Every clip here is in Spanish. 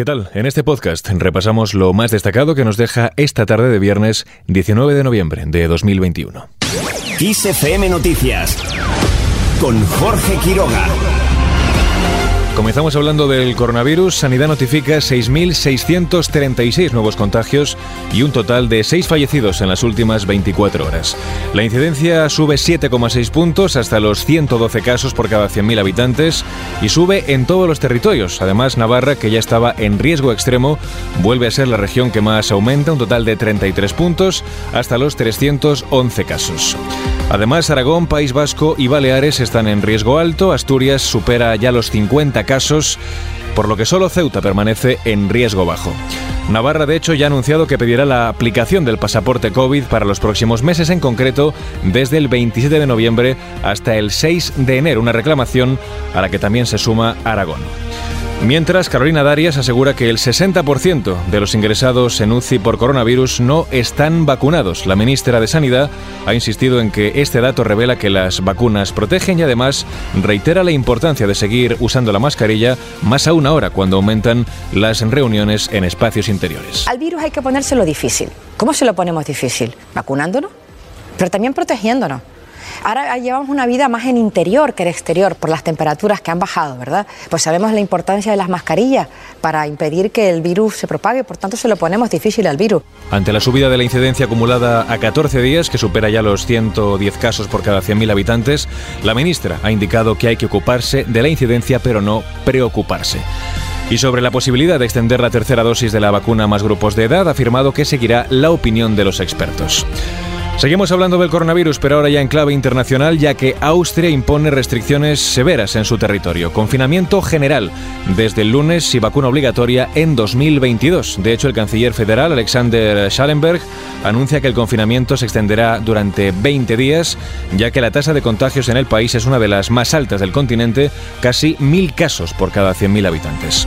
¿Qué tal? En este podcast repasamos lo más destacado que nos deja esta tarde de viernes 19 de noviembre de 2021. XFM Noticias con Jorge Quiroga. Comenzamos hablando del coronavirus. Sanidad notifica 6.636 nuevos contagios y un total de 6 fallecidos en las últimas 24 horas. La incidencia sube 7,6 puntos hasta los 112 casos por cada 100.000 habitantes y sube en todos los territorios. Además, Navarra, que ya estaba en riesgo extremo, vuelve a ser la región que más aumenta, un total de 33 puntos hasta los 311 casos. Además, Aragón, País Vasco y Baleares están en riesgo alto. Asturias supera ya los 50 casos, por lo que solo Ceuta permanece en riesgo bajo. Navarra, de hecho, ya ha anunciado que pedirá la aplicación del pasaporte COVID para los próximos meses, en concreto desde el 27 de noviembre hasta el 6 de enero, una reclamación a la que también se suma Aragón. Mientras, Carolina Darias asegura que el 60% de los ingresados en UCI por coronavirus no están vacunados. La ministra de Sanidad ha insistido en que este dato revela que las vacunas protegen y además reitera la importancia de seguir usando la mascarilla, más aún ahora cuando aumentan las reuniones en espacios interiores. Al virus hay que ponérselo difícil. ¿Cómo se lo ponemos difícil? Vacunándonos, pero también protegiéndonos. Ahora llevamos una vida más en interior que en exterior por las temperaturas que han bajado, ¿verdad? Pues sabemos la importancia de las mascarillas para impedir que el virus se propague, por tanto se lo ponemos difícil al virus. Ante la subida de la incidencia acumulada a 14 días, que supera ya los 110 casos por cada 100.000 habitantes, la ministra ha indicado que hay que ocuparse de la incidencia, pero no preocuparse. Y sobre la posibilidad de extender la tercera dosis de la vacuna a más grupos de edad, ha afirmado que seguirá la opinión de los expertos. Seguimos hablando del coronavirus, pero ahora ya en clave internacional, ya que Austria impone restricciones severas en su territorio. Confinamiento general desde el lunes y vacuna obligatoria en 2022. De hecho, el canciller federal, Alexander Schallenberg, anuncia que el confinamiento se extenderá durante 20 días, ya que la tasa de contagios en el país es una de las más altas del continente, casi mil casos por cada 100.000 habitantes.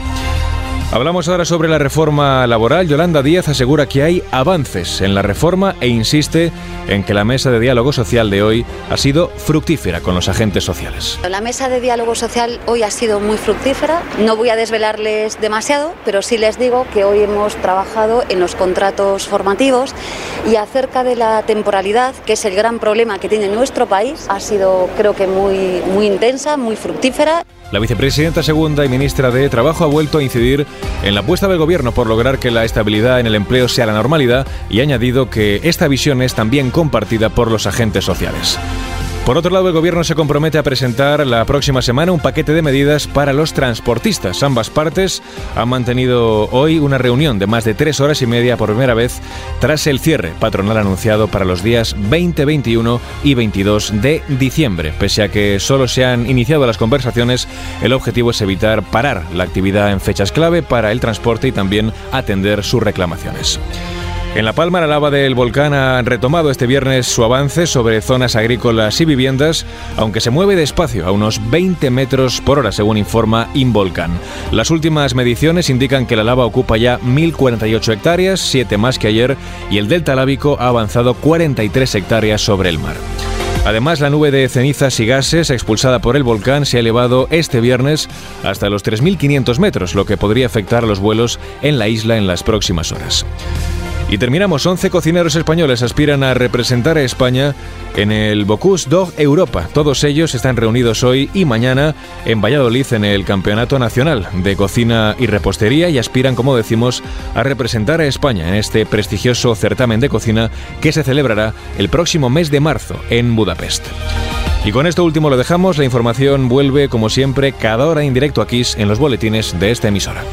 Hablamos ahora sobre la reforma laboral. Yolanda Díaz asegura que hay avances en la reforma e insiste en que la mesa de diálogo social de hoy ha sido fructífera con los agentes sociales. La mesa de diálogo social hoy ha sido muy fructífera. No voy a desvelarles demasiado, pero sí les digo que hoy hemos trabajado en los contratos formativos y acerca de la temporalidad, que es el gran problema que tiene nuestro país, ha sido creo que muy, muy intensa, muy fructífera. La vicepresidenta segunda y ministra de Trabajo ha vuelto a incidir en la apuesta del gobierno por lograr que la estabilidad en el empleo sea la normalidad y ha añadido que esta visión es también compartida por los agentes sociales. Por otro lado, el Gobierno se compromete a presentar la próxima semana un paquete de medidas para los transportistas. Ambas partes han mantenido hoy una reunión de más de tres horas y media por primera vez tras el cierre patronal anunciado para los días 20, 21 y 22 de diciembre. Pese a que solo se han iniciado las conversaciones, el objetivo es evitar parar la actividad en fechas clave para el transporte y también atender sus reclamaciones. En La Palma, la lava del volcán ha retomado este viernes su avance sobre zonas agrícolas y viviendas, aunque se mueve despacio, a unos 20 metros por hora, según informa Involcan. Las últimas mediciones indican que la lava ocupa ya 1.048 hectáreas, 7 más que ayer, y el delta lábico ha avanzado 43 hectáreas sobre el mar. Además, la nube de cenizas y gases expulsada por el volcán se ha elevado este viernes hasta los 3.500 metros, lo que podría afectar a los vuelos en la isla en las próximas horas. Y terminamos, 11 cocineros españoles aspiran a representar a España en el Bocuse d'Or Europa. Todos ellos están reunidos hoy y mañana en Valladolid en el Campeonato Nacional de Cocina y Repostería y aspiran, como decimos, a representar a España en este prestigioso certamen de cocina que se celebrará el próximo mes de marzo en Budapest. Y con esto último lo dejamos, la información vuelve como siempre cada hora en directo aquí en los boletines de esta emisora.